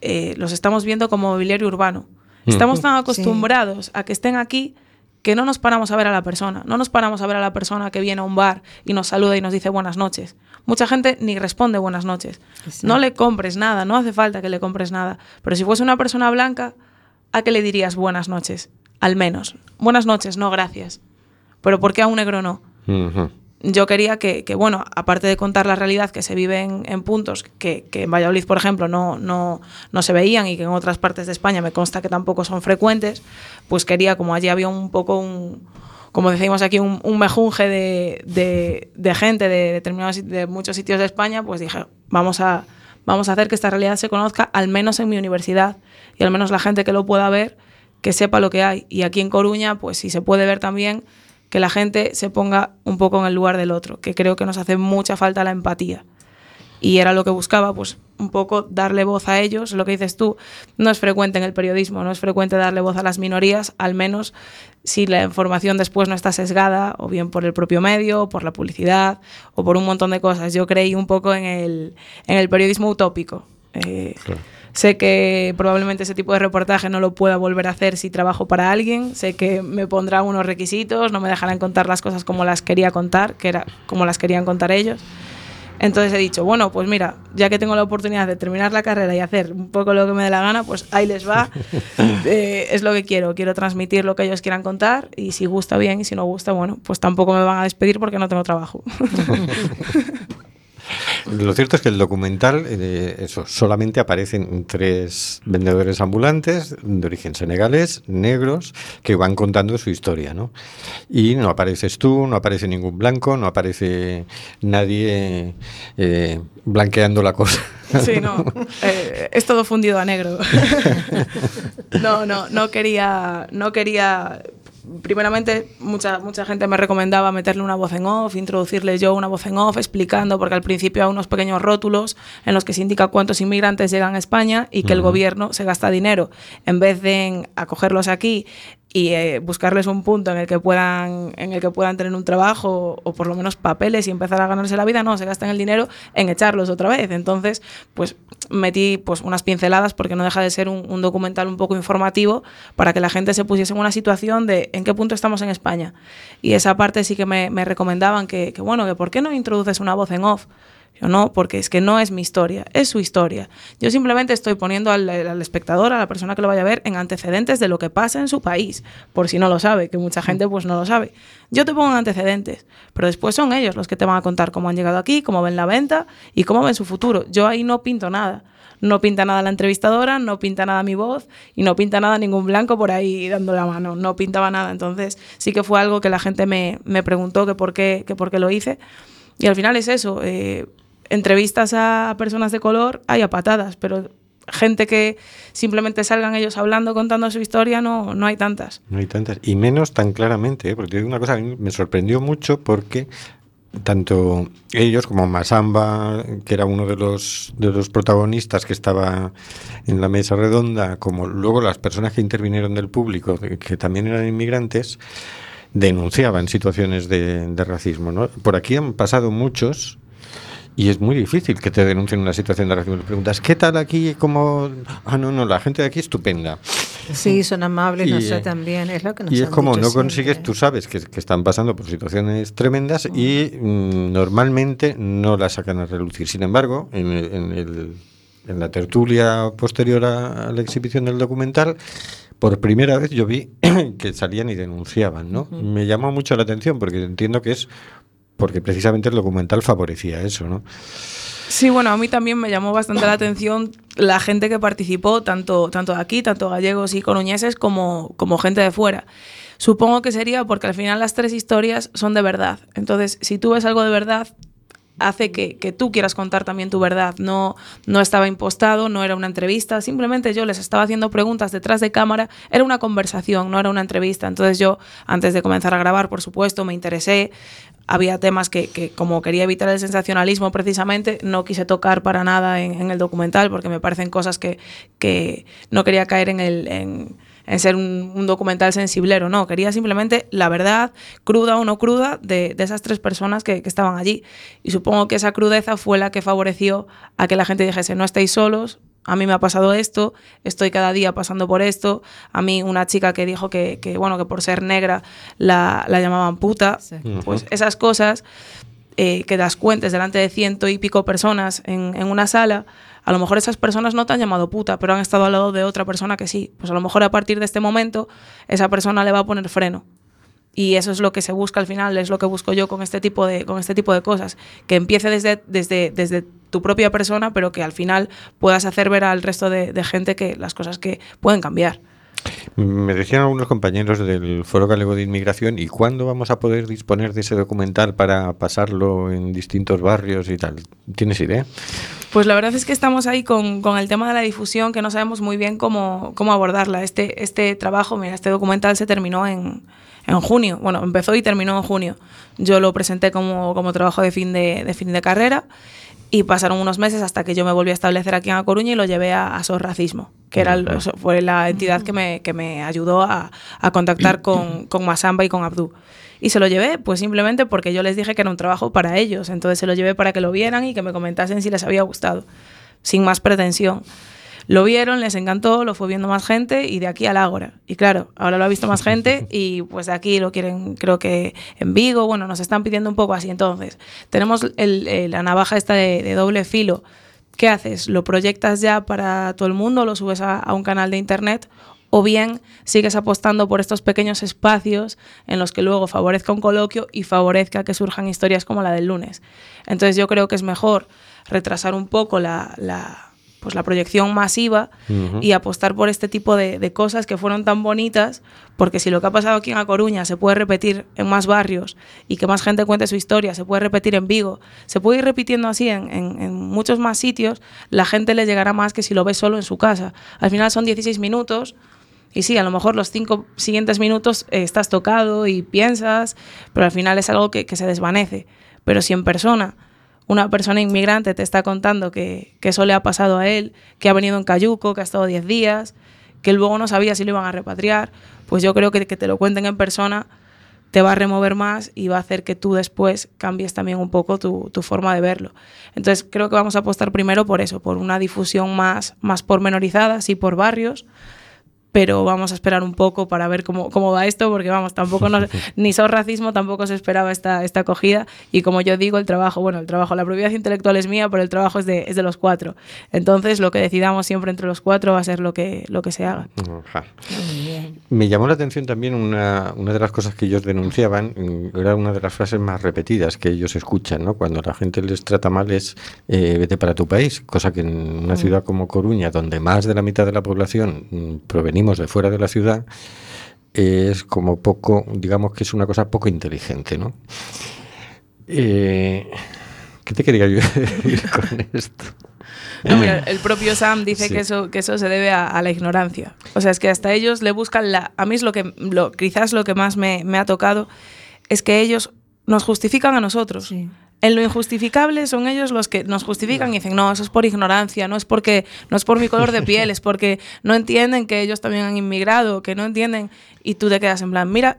S4: eh, los estamos viendo como mobiliario urbano. Estamos tan acostumbrados sí. a que estén aquí que no nos paramos a ver a la persona, no nos paramos a ver a la persona que viene a un bar y nos saluda y nos dice buenas noches. Mucha gente ni responde buenas noches. Sí. No le compres nada, no hace falta que le compres nada. Pero si fuese una persona blanca, ¿a qué le dirías buenas noches? Al menos. Buenas noches, no gracias. Pero ¿por qué a un negro no? Uh -huh yo quería que, bueno, aparte de contar la realidad que se vive en, en puntos que, que, en Valladolid, por ejemplo, no, no, no se veían y que en otras partes de España me consta que tampoco son frecuentes, pues quería, como allí había un poco un, como decimos aquí, un, un mejunje de, de, de, gente de determinados de muchos sitios de España, pues dije, vamos a, vamos a hacer que esta realidad se conozca, al menos en mi universidad, y al menos la gente que lo pueda ver, que sepa lo que hay. Y aquí en Coruña, pues si se puede ver también que la gente se ponga un poco en el lugar del otro, que creo que nos hace mucha falta la empatía. Y era lo que buscaba, pues un poco darle voz a ellos, lo que dices tú, no es frecuente en el periodismo, no es frecuente darle voz a las minorías, al menos si la información después no está sesgada, o bien por el propio medio, o por la publicidad, o por un montón de cosas. Yo creí un poco en el, en el periodismo utópico. Eh. Sé que probablemente ese tipo de reportaje no lo pueda volver a hacer si trabajo para alguien. Sé que me pondrán unos requisitos, no me dejarán contar las cosas como las quería contar, que era como las querían contar ellos. Entonces he dicho, bueno, pues mira, ya que tengo la oportunidad de terminar la carrera y hacer un poco lo que me dé la gana, pues ahí les va. eh, es lo que quiero, quiero transmitir lo que ellos quieran contar y si gusta bien y si no gusta, bueno, pues tampoco me van a despedir porque no tengo trabajo.
S1: Lo cierto es que el documental, eh, eso, solamente aparecen tres vendedores ambulantes de origen senegalés, negros, que van contando su historia, ¿no? Y no apareces tú, no aparece ningún blanco, no aparece nadie eh, blanqueando la cosa.
S4: Sí, no. Eh, es todo fundido a negro. no, no, no quería, no quería primeramente, mucha, mucha gente me recomendaba meterle una voz en off, introducirle yo una voz en off, explicando, porque al principio hay unos pequeños rótulos en los que se indica cuántos inmigrantes llegan a España y que el gobierno se gasta dinero. En vez de acogerlos aquí y eh, buscarles un punto en el que puedan en el que puedan tener un trabajo o por lo menos papeles y empezar a ganarse la vida no se gastan el dinero en echarlos otra vez. Entonces pues metí pues unas pinceladas porque no deja de ser un, documental un poco informativo para que la gente se pusiese en una situación de en qué punto estamos en España y esa parte sí que me, me recomendaban que, que bueno que por qué no introduces una voz en off yo no, porque es que no es mi historia, es su historia. Yo simplemente estoy poniendo al, espectador, a la persona que lo vaya a ver, en antecedentes de lo que pasa en su país, por si no lo sabe, que mucha gente pues no lo sabe. Yo te pongo en antecedentes, pero después son ellos los que te van a contar cómo han llegado aquí, cómo ven la venta y cómo ven su futuro. Yo ahí no pinto nada. No pinta nada la entrevistadora, no pinta nada mi voz y no pinta nada ningún blanco por ahí dando la mano. No pintaba nada. Entonces sí que fue algo que la gente me, me preguntó que por, qué, que por qué lo hice. Y al final es eso. Eh, entrevistas a personas de color hay a patadas, pero gente que simplemente salgan ellos hablando, contando su historia, no, no hay tantas.
S1: No hay tantas. Y menos tan claramente, ¿eh? porque digo una cosa, mí me sorprendió mucho porque tanto ellos como Masamba, que era uno de los, de los protagonistas que estaba en la mesa redonda, como luego las personas que intervinieron del público, que, que también eran inmigrantes, denunciaban situaciones de, de racismo. ¿no? Por aquí han pasado muchos y es muy difícil que te denuncien una situación de racismo. Le preguntas, ¿qué tal aquí? ¿Cómo? Ah, no, no, la gente de aquí es estupenda.
S2: Sí, son amables, y, no sé, también, es lo que nos
S1: Y es como no consigues, tú sabes que, que, están pasando por situaciones tremendas y mm, normalmente no las sacan a relucir. Sin embargo, en, el, en, el, en la tertulia posterior a, a la exhibición del documental, por primera vez yo vi que salían y denunciaban, ¿no? Uh -huh. Me llamó mucho la atención porque entiendo que es porque precisamente el documental favorecía eso, ¿no?
S4: Sí, bueno, a mí también me llamó bastante la atención la gente que participó, tanto, tanto de aquí, tanto gallegos y coruñeses, como, como gente de fuera. Supongo que sería porque al final las tres historias son de verdad. Entonces, si tú ves algo de verdad, hace que, que, tú quieras contar también tu verdad. No, no estaba impostado, no era una entrevista, simplemente yo les estaba haciendo preguntas detrás de cámara, era una conversación, no era una entrevista. Entonces yo, antes de comenzar a grabar, por supuesto, me interesé. Había temas que, como quería evitar el sensacionalismo precisamente, no quise tocar para nada en, el documental porque me parecen cosas que, que no quería caer en el... En, ser un, documental sensiblero, no, quería simplemente la verdad, cruda o no cruda, de, esas tres personas que, estaban allí. Y supongo que esa crudeza fue la que favoreció a que la gente dijese, no estáis solos, a mí me ha pasado esto, estoy cada día pasando por esto, a mí una chica que dijo que, que bueno, que por ser negra la, la llamaban puta, sí. pues esas cosas eh, que das cuentes delante de ciento y pico personas en, en una sala, a lo mejor esas personas no te han llamado puta, pero han estado al lado de otra persona que sí. Pues a lo mejor a partir de este momento esa persona le va a poner freno. Y eso es lo que se busca al final, es lo que busco yo con este tipo de, con este tipo de cosas. Que empiece desde, desde, desde tu propia persona, pero que al final puedas hacer ver al resto de, de gente que las cosas que pueden cambiar.
S1: Me decían algunos compañeros del Foro Galego de Inmigración, ¿y cuándo vamos a poder disponer de ese documental para pasarlo en distintos barrios y tal? ¿Tienes idea?
S4: Pues la verdad es que estamos ahí con, con el tema de la difusión, que no sabemos muy bien cómo, cómo abordarla. Este, este trabajo, mira, este documental se terminó en, en junio. Bueno, empezó y terminó en junio. Yo lo presenté como, como trabajo de fin de, de fin de carrera y pasaron unos meses hasta que yo me volví a establecer aquí en A Coruña y lo llevé a, a SOS Racismo, que era, fue la entidad que me, que me ayudó a, a contactar con, con Masamba y con Abdú. Y se lo llevé, pues simplemente porque yo les dije que era un trabajo para ellos. Entonces se lo llevé para que lo vieran y que me comentasen si les había gustado, sin más pretensión. Lo vieron, les encantó, lo fue viendo más gente y de aquí al Ágora. Y claro, ahora lo ha visto más gente y pues de aquí lo quieren, creo que en Vigo, bueno, nos están pidiendo un poco así. Entonces, tenemos el, el, la navaja esta de, de, doble filo. ¿Qué haces? ¿Lo proyectas ya para todo el mundo? ¿Lo subes a, a un canal de internet? o bien sigues apostando por estos pequeños espacios en los que luego favorezca un coloquio y favorezca que surjan historias como la del lunes. Entonces yo creo que es mejor retrasar un poco la, la pues la proyección masiva y apostar por este tipo de, de cosas que fueron tan bonitas, porque si lo que ha pasado aquí en A Coruña se puede repetir en más barrios y que más gente cuente su historia, se puede repetir en Vigo, se puede ir repitiendo así en, en- en muchos más sitios, la gente le llegará más que si lo ve solo en su casa. Al final son 16 minutos. Y sí, a lo mejor los cinco siguientes minutos eh, estás tocado y piensas, pero al final es algo que, que se desvanece. Pero si en persona una persona inmigrante te está contando que, que eso le ha pasado a él, que ha venido en Cayuco, que ha estado 10 días, que luego no sabía si lo iban a repatriar, pues yo creo que que te lo cuenten en persona te va a remover más y va a hacer que tú después cambies también un poco tu, tu forma de verlo. Entonces creo que vamos a apostar primero por eso, por una difusión más, más pormenorizada, sí por barrios, pero vamos a esperar un poco para ver cómo, cómo va esto, porque vamos, tampoco nos, ni sos racismo, tampoco se esperaba esta, esta acogida, y como yo digo, el trabajo, bueno, el trabajo, la propiedad intelectual es mía, pero el trabajo es de, es de los cuatro. Entonces, lo que decidamos siempre entre los cuatro va a ser lo que, lo que se haga.
S1: Ajá. Me llamó la atención también una, una de las cosas que ellos denunciaban, mm, era una de las frases más repetidas que ellos escuchan, ¿no? Cuando la gente les trata mal es eh, vete para tu país, cosa que en una
S12: Mm.
S1: ciudad como Coruña, donde más de la mitad de la población mm, de fuera de la ciudad, es como poco, digamos que es una cosa poco inteligente, ¿no? Eh, ¿Qué te quería yo decir con esto?
S4: No, mira, el propio Sam dice
S1: Sí.
S4: que, eso, que eso se debe a, a la ignorancia. O sea, es que hasta ellos le buscan la... A mí es lo que, lo, quizás lo que más me, me ha tocado, es que ellos nos justifican a nosotros. En lo injustificable son ellos los que nos justifican y dicen, no, eso es por ignorancia, no es porque no es por mi color de piel, es porque no entienden que ellos también han inmigrado, que no entienden y tú te quedas en plan, mira,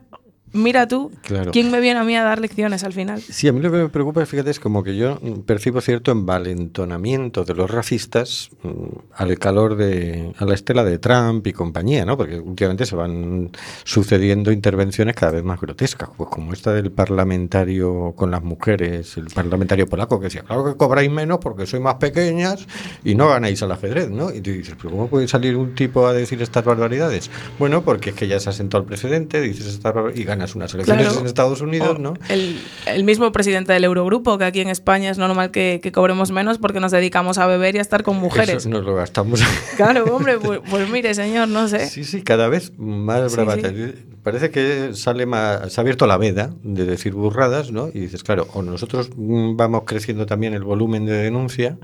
S4: mira tú,
S1: Claro.
S4: ¿quién me viene a mí a dar lecciones al final?
S1: Sí, a mí lo que me preocupa, fíjate, es como que yo percibo cierto envalentonamiento de los racistas mm, al calor de, a la estela de Trump y compañía, ¿no? Porque últimamente se van sucediendo intervenciones cada vez más grotescas, pues como esta del parlamentario con las mujeres, el parlamentario polaco que decía, claro que cobráis menos porque sois más pequeñas y no ganáis al ajedrez, ¿no? Y tú dices, pero ¿cómo puede salir un tipo a decir estas barbaridades? Bueno, porque es que ya se ha sentado el precedente, dices estas y ganas unas elecciones
S4: Claro.
S1: en Estados Unidos, ¿no?
S4: El, el mismo presidente del Eurogrupo, que aquí en España es normal que, que cobremos menos porque nos dedicamos a beber y a estar con mujeres.
S1: Eso nos lo gastamos.
S4: Claro, hombre, pues, pues mire, señor, no sé.
S1: Sí, sí, cada vez más
S4: Sí,
S1: bravata.
S4: sí.
S1: Parece que sale más, se ha abierto la veda de decir burradas, ¿no? Y dices, claro, o nosotros vamos creciendo también el volumen de denuncia,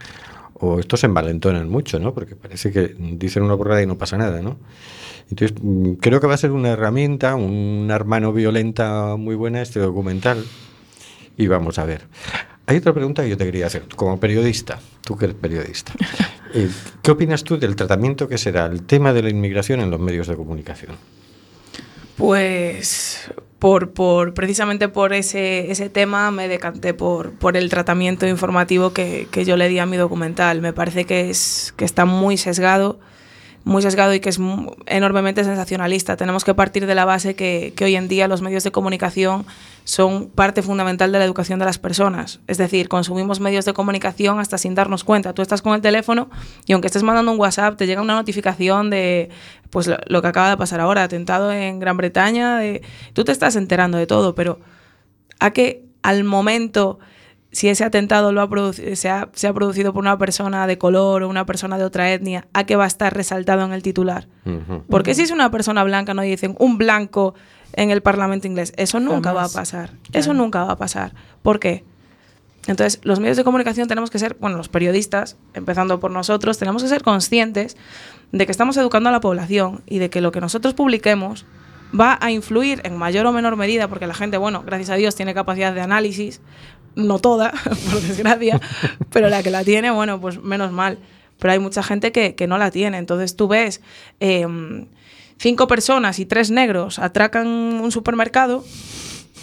S1: o estos se envalentonan mucho, ¿no? Porque parece que dicen una burrada y no pasa nada, ¿no? Entonces, mm, creo que va a ser una herramienta, una hermano violenta muy buena este documental. Y vamos a ver. Hay otra pregunta que yo te quería hacer, como periodista, tú que eres periodista. Eh, ¿Qué opinas tú del tratamiento que será el tema de la inmigración en los medios de comunicación?
S4: Pues por, por precisamente por ese, ese tema me decanté por, por el tratamiento informativo que, que yo le di a mi documental. Me parece que, es, que está muy sesgado, muy sesgado y que es enormemente sensacionalista. Tenemos que partir de la base que, hoy en día los medios de comunicación son parte fundamental de la educación de las personas. Es decir, consumimos medios de comunicación hasta sin darnos cuenta. Tú estás con el teléfono y aunque estés mandando un WhatsApp, te llega una notificación de pues lo, que acaba de pasar ahora, atentado en Gran Bretaña, tú te estás enterando de todo, pero a que al momento si ese atentado lo ha produci- se, ha, se ha producido por una persona de color o una persona de otra etnia, ¿a qué va a estar resaltado en el titular? Porque si es una persona blanca, no dicen un blanco en el Parlamento inglés. Eso nunca
S12: Jamás.
S4: va a pasar. Eso nunca va a pasar. ¿Por qué? Entonces, los medios de comunicación tenemos que ser, bueno, los periodistas, empezando por nosotros, tenemos que ser conscientes de que estamos educando a la población y de que lo que nosotros publiquemos va a influir en mayor o menor medida, porque la gente, bueno, gracias a Dios tiene capacidad de análisis, no toda, por desgracia, pero la que la tiene, bueno, pues menos mal. Pero hay mucha gente que, que no la tiene. Entonces tú ves eh, cinco personas y tres negros atracan un supermercado.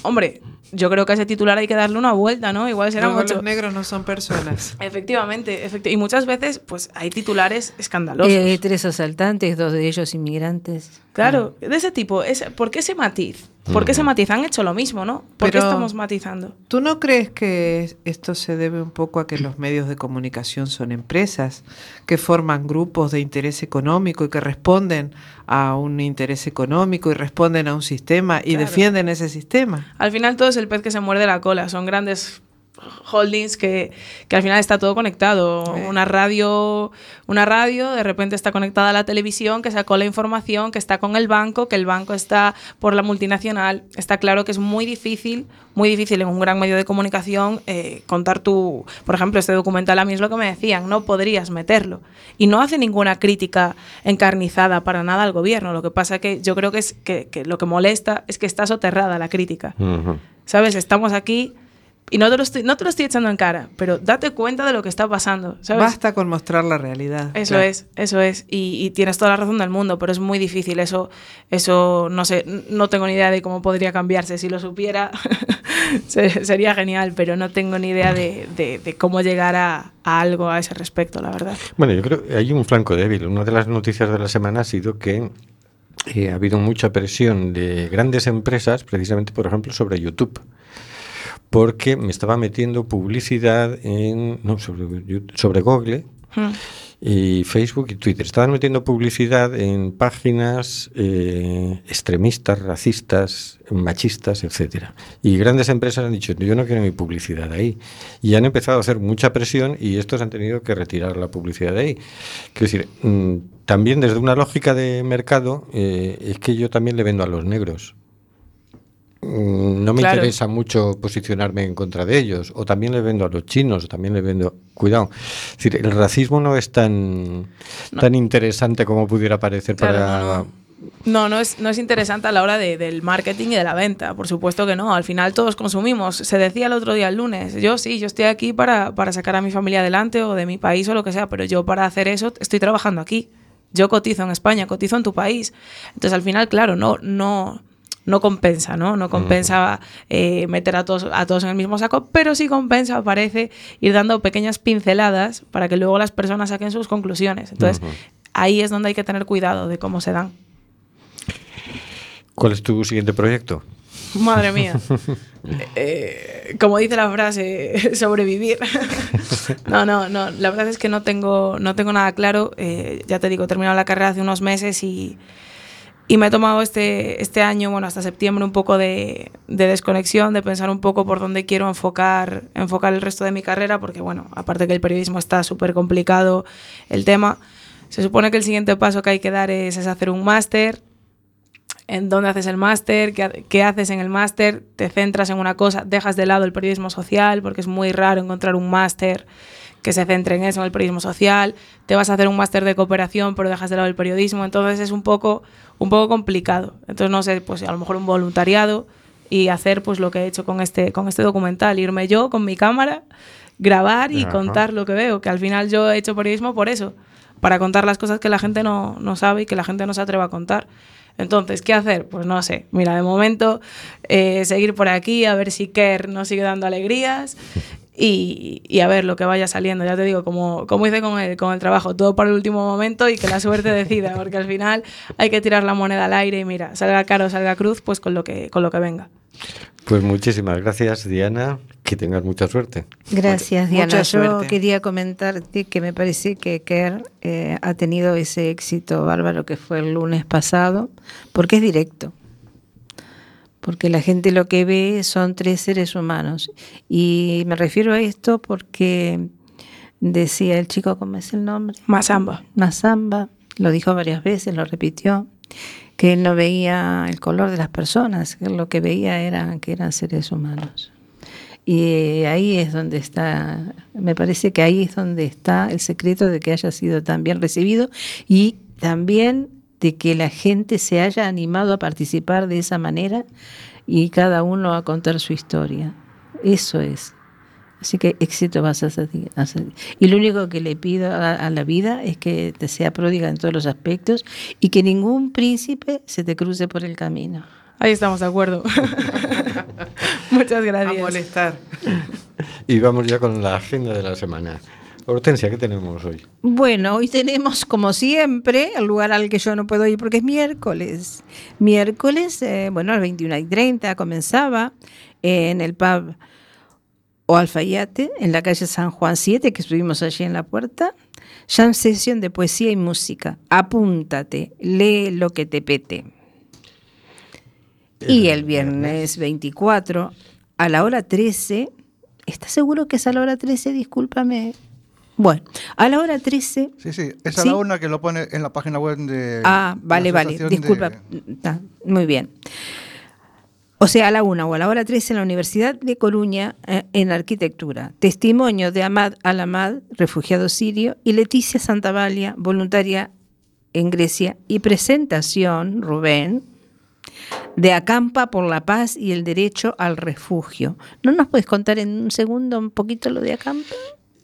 S4: Hombre, yo creo que a ese titular hay que darle una vuelta, ¿no? Igual serán
S5: Luego
S4: ocho.
S5: los negros no son personas.
S4: Efectivamente, efecti- y muchas veces pues hay titulares escandalosos.
S2: Eh, tres asaltantes, dos de ellos inmigrantes.
S4: Claro, de ese tipo. Ese, ¿Por qué ese matiz? ¿Por qué se matiza? Han hecho lo mismo, ¿no? ¿Por qué
S5: Pero-
S4: estamos matizando?
S5: ¿Tú no crees que esto se debe un poco a que los medios de comunicación son empresas que forman grupos de interés económico y que responden a un interés económico y responden a un sistema y
S4: Claro.
S5: defienden ese sistema?
S4: Al final todo es el pez que se muerde la cola. Son grandes holdings que, que al final está todo conectado. Una radio, una radio de repente está conectada a la televisión, que sacó la información, que está con el banco, que el banco está por la multinacional. Está claro que es muy difícil, muy difícil en un gran medio de comunicación eh, contar tu... Por ejemplo, este documental a mí es lo que me decían, no podrías meterlo. Y no hace ninguna crítica encarnizada para nada al gobierno. Lo que pasa que yo creo que, es, que, que lo que molesta es que está soterrada la crítica.
S1: Ujú.
S4: ¿Sabes? Estamos aquí y no te, lo estoy, no te lo estoy echando en cara, pero date cuenta de lo que está pasando, ¿sabes?
S5: Basta con mostrar la realidad.
S4: Eso
S5: Claro.
S4: es, eso es. Y, y tienes toda la razón del mundo, pero es muy difícil. Eso, eso no sé, no tengo ni idea de cómo podría cambiarse. Si lo supiera, se- sería genial, pero no tengo ni idea de, de- de cómo llegar a, a algo a ese respecto, la verdad.
S1: Bueno, yo creo que hay un flanco débil. Una de las noticias de la semana ha sido que eh, ha habido mucha presión de grandes empresas, precisamente, por ejemplo, sobre YouTube. Porque me estaba metiendo publicidad en. No, sobre, Google
S4: Hmm.
S1: y Facebook y Twitter. Estaban metiendo publicidad en páginas eh, extremistas, racistas, machistas, etcétera. Y grandes empresas han dicho, yo no quiero mi publicidad ahí. Y han empezado a hacer mucha presión y estos han tenido que retirar la publicidad de ahí. Quiero decir, mm, también desde una lógica de mercado, eh, es que yo también le vendo a los negros. Mm, No me
S4: Claro.
S1: interesa mucho posicionarme en contra de ellos. O también le vendo a los chinos, o también le vendo. Cuidado. Es decir, el racismo no es tan, tan interesante como pudiera parecer
S4: Claro,
S1: para.
S4: no, no. No, no es, no es interesante a la hora de- del marketing y de la venta, por supuesto que no. Al final todos consumimos. Se decía el otro día, el lunes, yo sí, yo estoy aquí para, para sacar a mi familia adelante o de mi país o lo que sea, pero yo para hacer eso estoy trabajando aquí. Yo cotizo en España, cotizo en tu país. Entonces al final, claro, no, no, no compensa, ¿no? No compensa eh, meter a todos, a todos en el mismo saco, pero sí compensa, parece, ir dando pequeñas pinceladas para que luego las personas saquen sus conclusiones. Entonces, ahí es donde hay que tener cuidado de cómo se dan.
S1: ¿Cuál es tu siguiente proyecto?
S4: Madre mía. Eh, como dice la frase, sobrevivir. no, no, no. La verdad es que no tengo, no tengo nada claro. Eh, ya te digo, he terminado la carrera hace unos meses y, y me he tomado este, este año, bueno, hasta septiembre, un poco de, de desconexión, de pensar un poco por dónde quiero enfocar, enfocar el resto de mi carrera, porque, bueno, aparte que el periodismo está súper complicado el tema, se supone que el siguiente paso que hay que dar es, es hacer un máster. En dónde haces el máster, qué, qué haces en el máster, te centras en una cosa, dejas de lado el periodismo social, porque es muy raro encontrar un máster que se centre en eso, en el periodismo social, te vas a hacer un máster de cooperación, pero dejas de lado el periodismo, entonces es un poco, un poco complicado. Entonces, no sé, pues a lo mejor un voluntariado y hacer pues lo que he hecho con este, con este documental, irme yo con mi cámara, grabar y
S12: Ajá.
S4: contar lo que veo, que al final yo he hecho periodismo por eso, para contar las cosas que la gente no, no sabe y que la gente no se atreve a contar. Entonces, ¿qué hacer? Pues no sé. Mira, de momento, eh, seguir por aquí, a ver si Kerr nos sigue dando alegrías y, y a ver lo que vaya saliendo. Ya te digo, como, como hice con el, con el trabajo, todo para el último momento y que la suerte decida, porque al final hay que tirar la moneda al aire y mira, salga caro o salga cruz, pues con lo que, con lo que venga.
S1: Pues muchísimas gracias, Diana. Que tengas mucha suerte.
S2: Gracias,
S5: Mucha
S2: Diana. Yo
S5: suerte.
S2: quería comentarte que me parece que Kerr eh, ha tenido ese éxito bárbaro que fue el lunes pasado, porque es directo. Porque la gente lo que ve son tres seres humanos. Y me refiero a esto porque decía el chico, ¿cómo es el nombre?
S4: Masamba.
S2: Masamba, lo dijo varias veces, lo repitió, que él no veía el color de las personas, que lo que veía era que eran seres humanos. Y ahí es donde está, me parece que ahí es donde está el secreto de que haya sido tan bien recibido y también de que la gente se haya animado a participar de esa manera y cada uno a contar su historia. Eso es. Así que éxito vas a hacer. Y lo único que le pido a, a la vida es que te sea pródiga en todos los aspectos y que ningún príncipe se te cruce por el camino.
S4: Ahí estamos de acuerdo. Muchas gracias.
S5: A molestar.
S1: Y vamos ya con la agenda de la semana. Hortensia, ¿qué tenemos hoy?
S2: Bueno, hoy tenemos, como siempre, el lugar al que yo no puedo ir porque es miércoles. Miércoles, eh, bueno, a las 21 y 30 comenzaba en el pub o Alfayate, en la calle San Juan 7, que estuvimos allí en la puerta. Jam sesión de poesía y música. Apúntate, lee lo que te pete. Y el viernes 24, a la hora 13, ¿estás seguro que es a la hora 13? Discúlpame. Bueno, a la hora 13.
S3: Sí, sí, es la una que lo pone en la página web de.
S2: Ah, vale, vale,
S3: de-
S2: disculpa. Ah, muy bien. O sea, a la una o a la hora 13 en la Universidad de Coruña eh, en arquitectura. Testimonio de Ahmad Al-Ahmad, refugiado sirio, y Leticia Santavalia, voluntaria en Grecia. Y presentación, Rubén, de Acampa por la Paz y el Derecho al Refugio. ¿No nos puedes contar en un segundo un poquito lo de Acampa?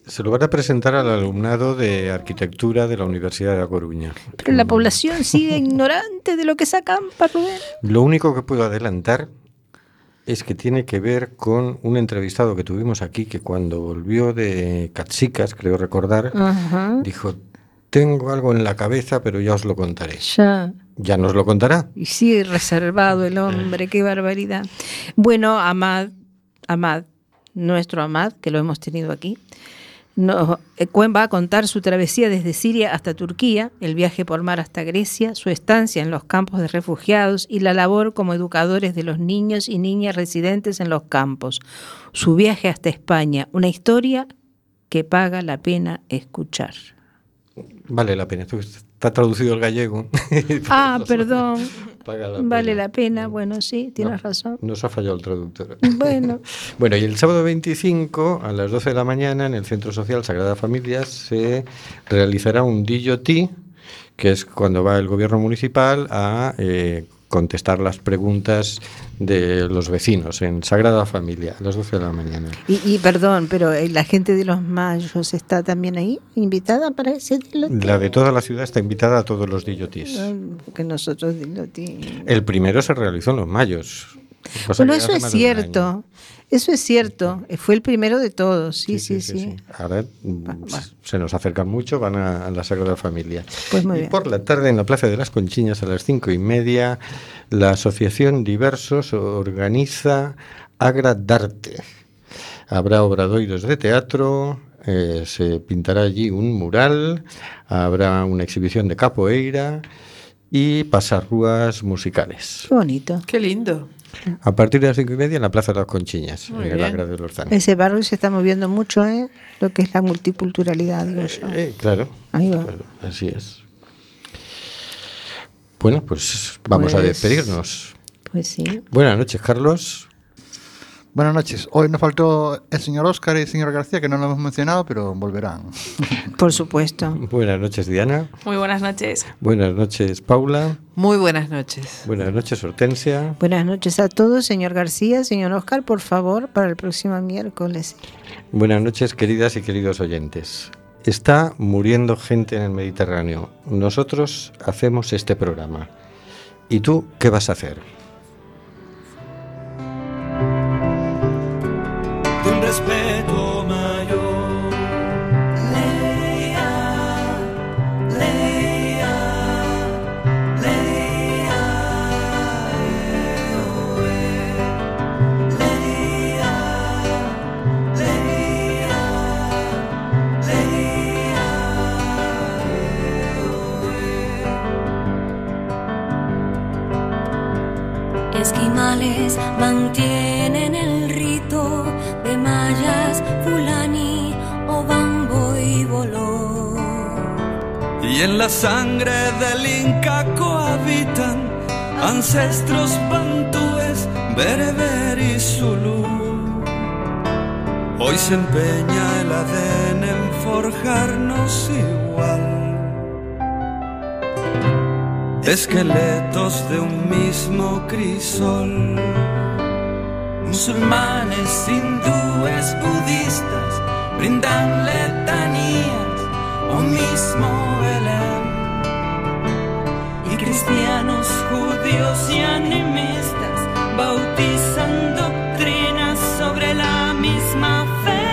S1: Se lo van a presentar al alumnado de arquitectura de la Universidad de La Coruña.
S2: Pero la población sigue ignorante de lo que es Acampa, Rubén.
S1: Lo único que puedo adelantar es que tiene que ver con un entrevistado que tuvimos aquí que cuando volvió de Catsicas, creo recordar, dijo, tengo algo en la cabeza, pero ya os lo contaré.
S2: Ya.
S1: Ya nos lo contará.
S2: Y sigue reservado el hombre, qué barbaridad. Bueno, Amad, Amad, nuestro Amad, que lo hemos tenido aquí, nos, eh, va a contar su travesía desde Siria hasta Turquía, el viaje por mar hasta Grecia, su estancia en los campos de refugiados y la labor como educadores de los niños y niñas residentes en los campos. Su viaje hasta España, una historia que paga la pena escuchar.
S1: Vale la pena. Está traducido al gallego.
S2: Ah, perdón.
S1: Paga la
S2: Vale la pena, bueno, sí, tienes
S1: No.
S2: razón.
S1: Nos ha fallado el traductor.
S2: Bueno.
S1: Bueno, y el sábado 25 a las 12 de la mañana en el Centro Social Sagrada Familia se realizará un DJT, que es cuando va el gobierno municipal a eh, contestar las preguntas de los vecinos en Sagrada Familia a las 12 de la mañana.
S2: Y, y perdón, pero eh, la gente de los mayos está también ahí, invitada para ese dilote.
S1: La de toda la ciudad está invitada a todos los DJTs.
S2: Ah, Que nosotros dilote.
S1: El primero se realizó en los mayos.
S2: Bueno, eso es cierto. Eso es cierto. Eh, Fue el primero de todos. Sí, sí, sí.
S1: Ahora mm, se nos acercan mucho, van a, a la Sagrada Familia.
S2: Pues muy
S1: y
S2: bien.
S1: por la tarde en la Plaza de las Conchiñas a las cinco y media, la Asociación Diversos organiza Agra Darte. Habrá obradoiros de teatro, eh, se pintará allí un mural, habrá una exhibición de capoeira y pasarrúas musicales.
S2: Qué bonito.
S5: Qué lindo.
S1: A partir de las cinco y media en la Plaza de las Conchiñas,
S2: Muy
S1: en. Agra de Lorzán.
S2: Ese barrio se está moviendo mucho, ¿eh? Lo que es la multiculturalidad, digo yo.
S1: Eh, claro,
S2: Ahí va.
S1: claro, así es. Bueno, pues vamos a
S3: Pues-
S1: despedirnos.
S2: Pues sí.
S1: Buenas noches, Carlos.
S3: Buenas noches. Hoy nos faltó el señor Óscar y el señor García, que no lo hemos mencionado, pero volverán.
S2: Por supuesto.
S1: Buenas noches, Diana.
S4: Muy buenas noches.
S1: Buenas noches, Paula.
S5: Muy buenas noches.
S1: Buenas noches, Hortensia.
S2: Buenas noches a todos, señor García, señor Oscar, por favor, para el próximo miércoles.
S1: Buenas noches, queridas y queridos oyentes. Está muriendo gente en el Mediterráneo. Nosotros hacemos este programa. ¿Y tú qué vas a hacer?
S7: Respeto mayor. Oh, eh. Lea, lea, lea, eh, oh, eh.
S12: Esquimales mantienen
S7: En la sangre del Inca cohabitan ancestros bantúes, bereber y zulú. Hoy se empeña el ADN en forjarnos igual. Esqueletos de un mismo crisol. Musulmanes, hindúes, budistas brindan letanías o mismo Belén. Y cristianos, judíos y animistas bautizan doctrinas sobre la misma fe.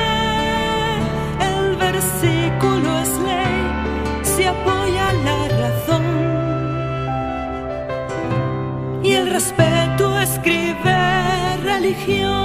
S7: El versículo
S12: es ley, se apoya la razón. Y el respeto escribe religión.